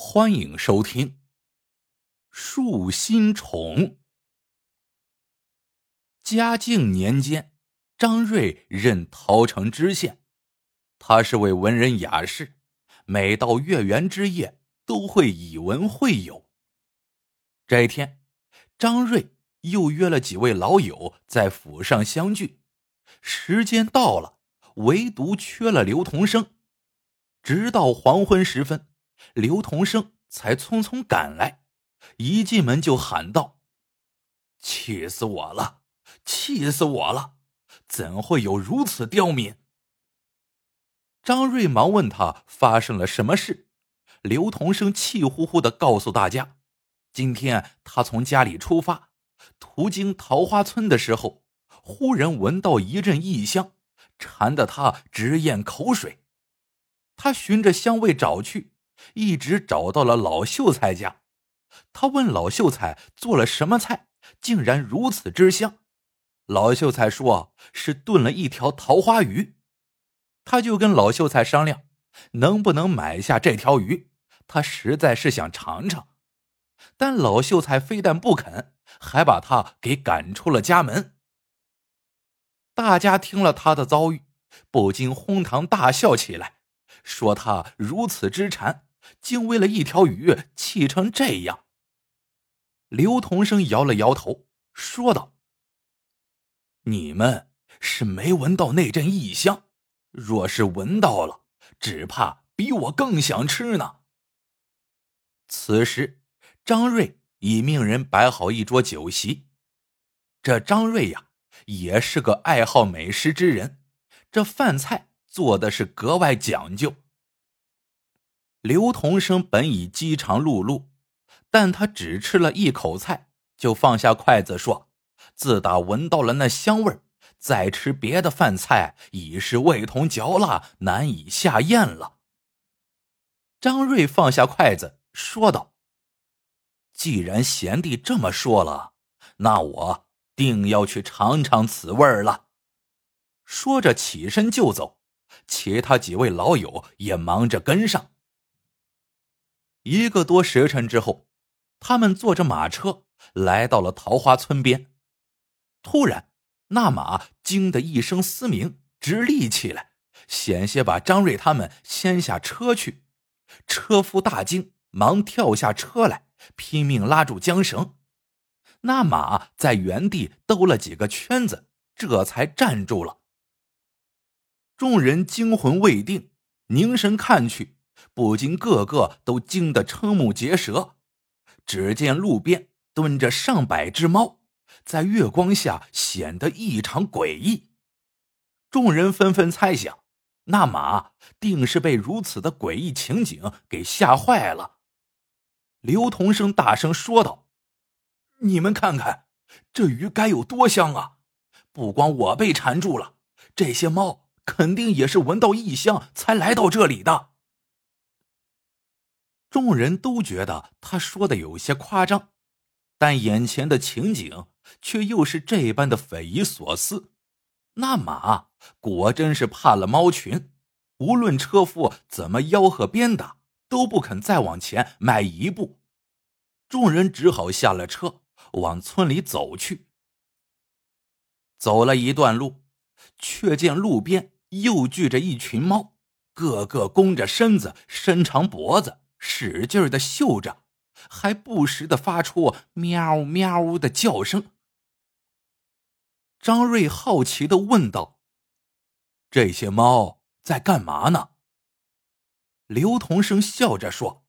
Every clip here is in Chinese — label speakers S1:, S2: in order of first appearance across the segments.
S1: 欢迎收听《树心虫》。嘉靖年间，张瑞任桃城知县，他是位文人雅士，每到月圆之夜都会以文会友。这一天，张瑞又约了几位老友在府上相聚，时间到了，唯独缺了刘同生。直到黄昏时分。刘同生才匆匆赶来，一进门就喊道：“气死我了！气死我了！怎会有如此刁民？”张瑞忙问他发生了什么事。刘同生气呼呼的告诉大家：“今天他从家里出发，途经桃花村的时候，忽然闻到一阵异香，馋得他直咽口水。他循着香味找去。”一直找到了老秀才家，他问老秀才做了什么菜，竟然如此之香。老秀才说是炖了一条桃花鱼，他就跟老秀才商量，能不能买下这条鱼，他实在是想尝尝。但老秀才非但不肯，还把他给赶出了家门。大家听了他的遭遇，不禁哄堂大笑起来，说他如此之馋。竟为了一条鱼气成这样。刘同生摇了摇头，说道：“你们是没闻到那阵异香，若是闻到了，只怕比我更想吃呢。”此时，张瑞已命人摆好一桌酒席。这张瑞呀，也是个爱好美食之人，这饭菜做的是格外讲究。刘同生本已饥肠辘辘，但他只吃了一口菜，就放下筷子说：“自打闻到了那香味儿，再吃别的饭菜已是味同嚼蜡，难以下咽了。”张瑞放下筷子说道：“既然贤弟这么说了，那我定要去尝尝此味儿了。”说着起身就走，其他几位老友也忙着跟上。一个多时辰之后，他们坐着马车来到了桃花村边。突然，那马惊的一声嘶鸣，直立起来，险些把张瑞他们掀下车去。车夫大惊，忙跳下车来，拼命拉住缰绳。那马在原地兜了几个圈子，这才站住了。众人惊魂未定，凝神看去。不禁个个都惊得瞠目结舌。只见路边蹲着上百只猫，在月光下显得异常诡异。众人纷纷猜想，那马定是被如此的诡异情景给吓坏了。刘同生大声说道：“你们看看，这鱼该有多香啊！不光我被缠住了，这些猫肯定也是闻到异香才来到这里的。”众人都觉得他说的有些夸张，但眼前的情景却又是这般的匪夷所思。那马果真是怕了猫群，无论车夫怎么吆喝鞭打，都不肯再往前迈一步。众人只好下了车，往村里走去。走了一段路，却见路边又聚着一群猫，个个弓着身子，伸长脖子。使劲的嗅着，还不时的发出喵喵的叫声。张瑞好奇的问道：“这些猫在干嘛呢？”刘同生笑着说：“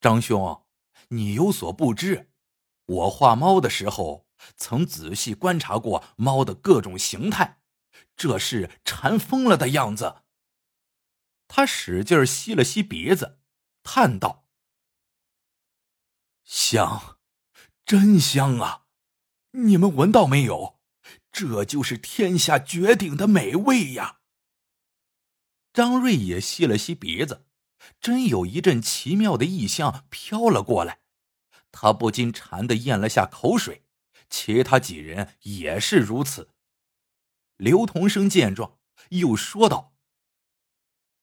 S1: 张兄，你有所不知，我画猫的时候曾仔细观察过猫的各种形态，这是馋疯了的样子。”他使劲吸了吸鼻子。叹道：“香，真香啊！你们闻到没有？这就是天下绝顶的美味呀！”张瑞也吸了吸鼻子，真有一阵奇妙的异香飘了过来，他不禁馋得咽了下口水。其他几人也是如此。刘同生见状，又说道：“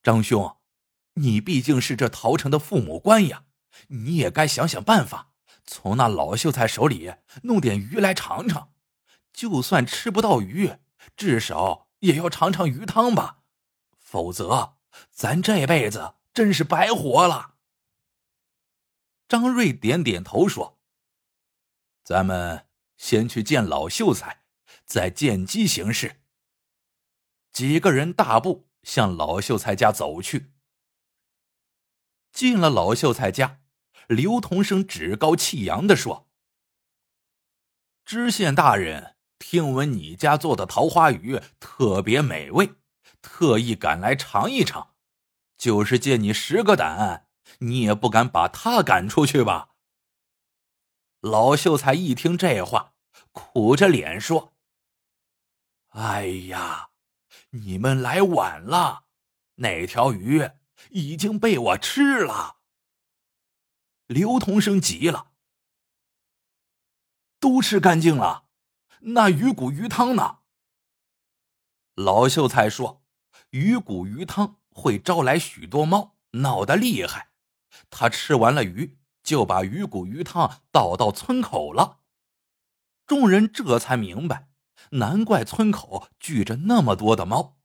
S1: 张兄。”你毕竟是这陶城的父母官呀，你也该想想办法，从那老秀才手里弄点鱼来尝尝。就算吃不到鱼，至少也要尝尝鱼汤吧，否则咱这辈子真是白活了。张瑞点点头说：“咱们先去见老秀才，再见机行事。”几个人大步向老秀才家走去。进了老秀才家，刘同生趾高气扬的说：“知县大人，听闻你家做的桃花鱼特别美味，特意赶来尝一尝。就是借你十个胆，你也不敢把他赶出去吧？”老秀才一听这话，苦着脸说：“哎呀，你们来晚了，那条鱼。”已经被我吃了。刘同生急了，都吃干净了，那鱼骨鱼汤呢？老秀才说：“鱼骨鱼汤会招来许多猫，闹得厉害。他吃完了鱼，就把鱼骨鱼汤倒到村口了。”众人这才明白，难怪村口聚着那么多的猫。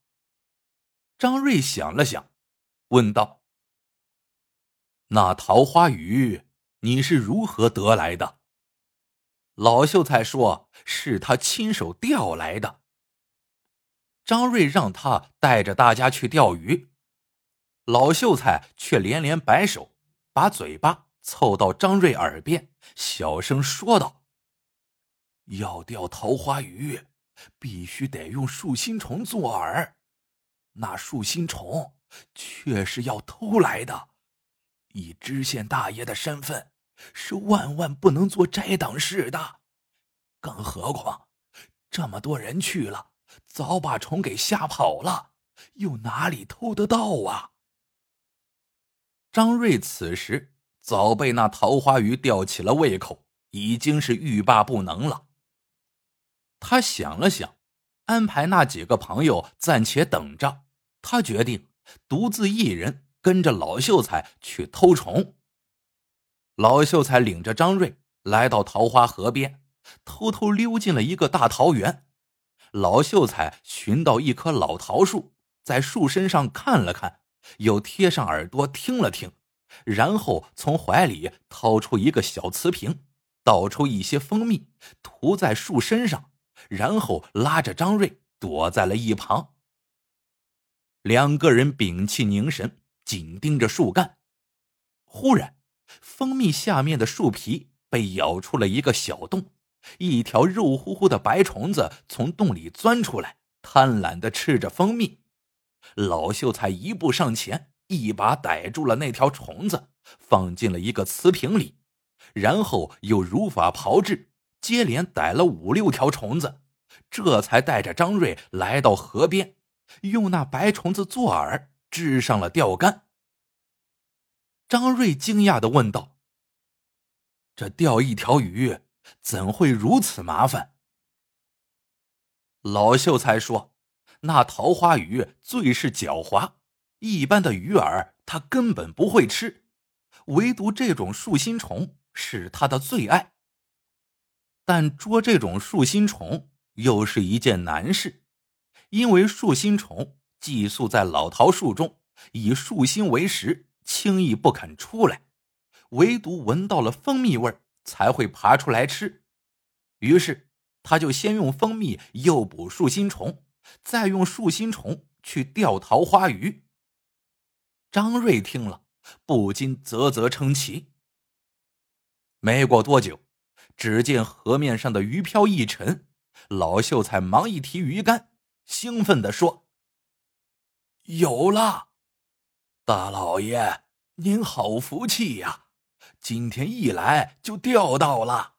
S1: 张瑞想了想。问道：“那桃花鱼你是如何得来的？”老秀才说：“是他亲手钓来的。”张瑞让他带着大家去钓鱼，老秀才却连连摆手，把嘴巴凑到张瑞耳边，小声说道：“要钓桃花鱼，必须得用树心虫做饵，那树心虫。”却是要偷来的，以知县大爷的身份，是万万不能做摘挡事的。更何况，这么多人去了，早把虫给吓跑了，又哪里偷得到啊？张瑞此时早被那桃花鱼吊起了胃口，已经是欲罢不能了。他想了想，安排那几个朋友暂且等着，他决定。独自一人跟着老秀才去偷虫。老秀才领着张瑞来到桃花河边，偷偷溜进了一个大桃园。老秀才寻到一棵老桃树，在树身上看了看，又贴上耳朵听了听，然后从怀里掏出一个小瓷瓶，倒出一些蜂蜜，涂在树身上，然后拉着张瑞躲在了一旁。两个人屏气凝神，紧盯着树干。忽然，蜂蜜下面的树皮被咬出了一个小洞，一条肉乎乎的白虫子从洞里钻出来，贪婪的吃着蜂蜜。老秀才一步上前，一把逮住了那条虫子，放进了一个瓷瓶里，然后又如法炮制，接连逮了五六条虫子，这才带着张瑞来到河边。用那白虫子做饵，支上了钓竿。张瑞惊讶的问道：“这钓一条鱼怎会如此麻烦？”老秀才说：“那桃花鱼最是狡猾，一般的鱼饵它根本不会吃，唯独这种树心虫是它的最爱。但捉这种树心虫又是一件难事。”因为树心虫寄宿在老桃树中，以树心为食，轻易不肯出来，唯独闻到了蜂蜜味才会爬出来吃。于是他就先用蜂蜜诱捕树心虫，再用树心虫去钓桃花鱼。张瑞听了，不禁啧啧称奇。没过多久，只见河面上的鱼漂一沉，老秀才忙一提鱼竿。兴奋地说：“有了，大老爷，您好福气呀！今天一来就钓到了。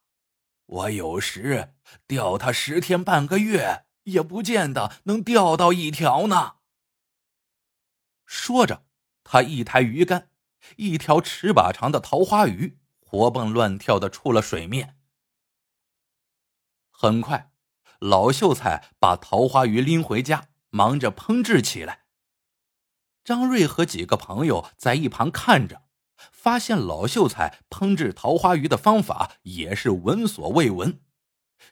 S1: 我有时钓它十天半个月，也不见得能钓到一条呢。”说着，他一抬鱼竿，一条尺把长的桃花鱼活蹦乱跳的出了水面。很快。老秀才把桃花鱼拎回家，忙着烹制起来。张瑞和几个朋友在一旁看着，发现老秀才烹制桃花鱼的方法也是闻所未闻。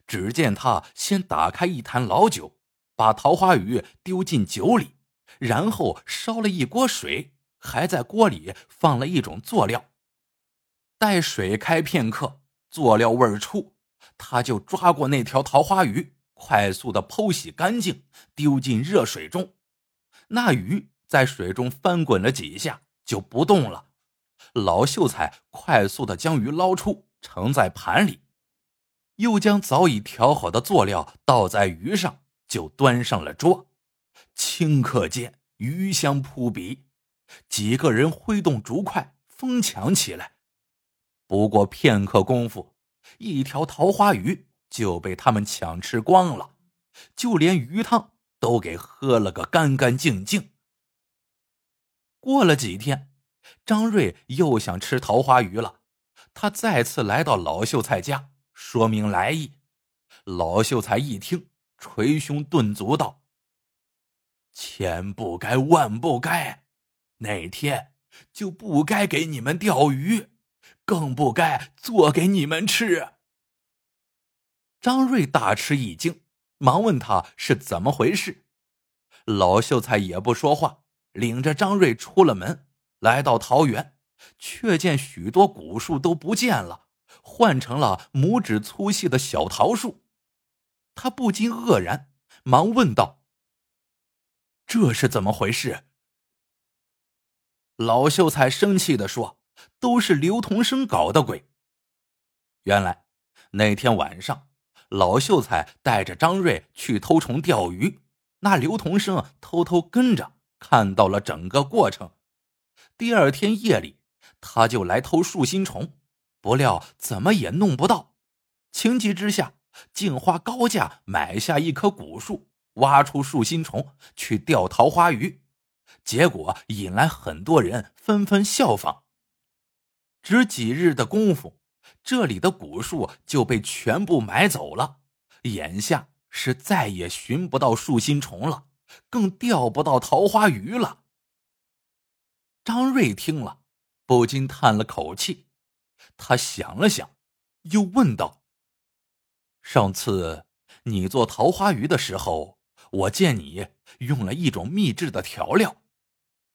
S1: 只见他先打开一坛老酒，把桃花鱼丢进酒里，然后烧了一锅水，还在锅里放了一种佐料。待水开片刻，佐料味儿出，他就抓过那条桃花鱼，快速的剖洗干净，丢进热水中。那鱼。在水中翻滚了几下，就不动了。老秀才快速的将鱼捞出，盛在盘里，又将早已调好的佐料倒在鱼上，就端上了桌。顷刻间，鱼香扑鼻，几个人挥动竹筷疯抢起来。不过片刻功夫，一条桃花鱼就被他们抢吃光了，就连鱼汤都给喝了个干干净净。过了几天，张瑞又想吃桃花鱼了。他再次来到老秀才家，说明来意。老秀才一听，捶胸顿足道：“千不该万不该，那天就不该给你们钓鱼，更不该做给你们吃。”张瑞大吃一惊，忙问他是怎么回事。老秀才也不说话。领着张瑞出了门，来到桃园，却见许多古树都不见了，换成了拇指粗细的小桃树。他不禁愕然，忙问道：“这是怎么回事？”老秀才生气的说：“都是刘同生搞的鬼。”原来那天晚上，老秀才带着张瑞去偷虫钓鱼，那刘同生偷偷跟着。看到了整个过程，第二天夜里，他就来偷树心虫，不料怎么也弄不到，情急之下，竟花高价买下一棵古树，挖出树心虫去钓桃花鱼，结果引来很多人纷纷效仿。只几日的功夫，这里的古树就被全部买走了，眼下是再也寻不到树心虫了。更钓不到桃花鱼了。张瑞听了，不禁叹了口气。他想了想，又问道：“上次你做桃花鱼的时候，我见你用了一种秘制的调料。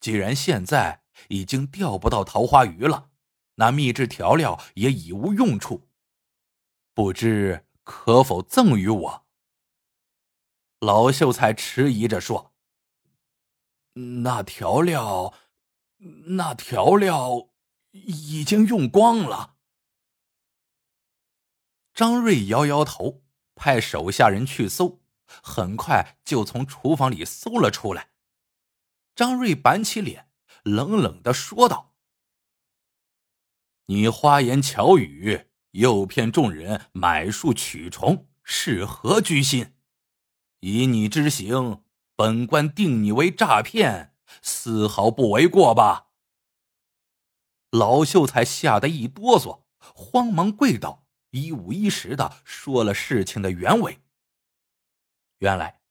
S1: 既然现在已经钓不到桃花鱼了，那秘制调料也已无用处。不知可否赠与我？”老秀才迟疑着说：“那调料，那调料已经用光了。”张瑞摇摇头，派手下人去搜，很快就从厨房里搜了出来。张瑞板起脸，冷冷的说道：“你花言巧语，诱骗众人买树取虫，是何居心？”以你之行，本官定你为诈骗，丝毫不为过吧？老秀才吓得一哆嗦，慌忙跪倒，一五一十的说了事情的原委。原来，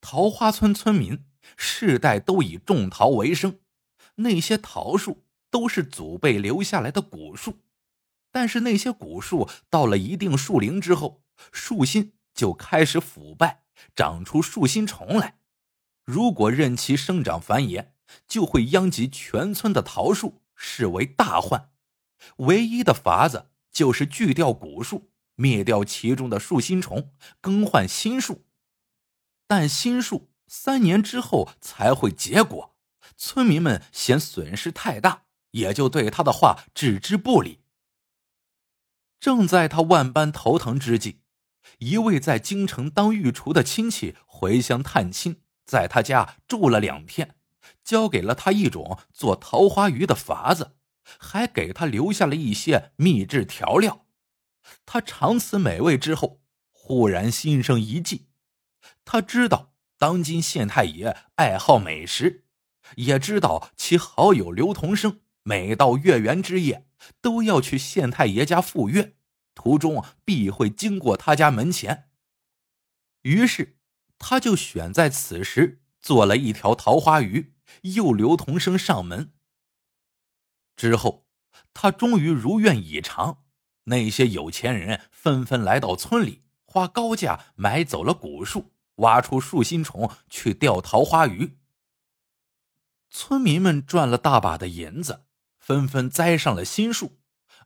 S1: 桃花村村民世代都以种桃为生，那些桃树都是祖辈留下来的古树，但是那些古树到了一定树龄之后，树心就开始腐败。长出树心虫来，如果任其生长繁衍，就会殃及全村的桃树，视为大患。唯一的法子就是锯掉古树，灭掉其中的树心虫，更换新树。但新树三年之后才会结果，村民们嫌损失太大，也就对他的话置之不理。正在他万般头疼之际。一位在京城当御厨的亲戚回乡探亲，在他家住了两天，教给了他一种做桃花鱼的法子，还给他留下了一些秘制调料。他尝此美味之后，忽然心生一计。他知道当今县太爷爱好美食，也知道其好友刘同生每到月圆之夜都要去县太爷家赴约。途中必会经过他家门前，于是他就选在此时做了一条桃花鱼，又刘同生上门。之后，他终于如愿以偿，那些有钱人纷纷来到村里，花高价买走了古树，挖出树心虫去钓桃花鱼。村民们赚了大把的银子，纷纷栽上了新树，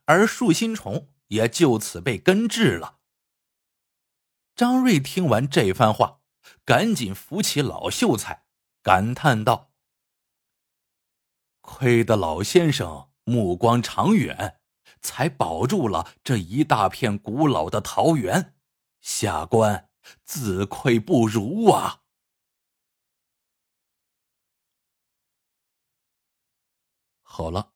S1: 而树心虫也就此被根治了。张瑞听完这番话，赶紧扶起老秀才，感叹道：“亏得老先生目光长远，才保住了这一大片古老的桃园。下官自愧不如啊！” 好了，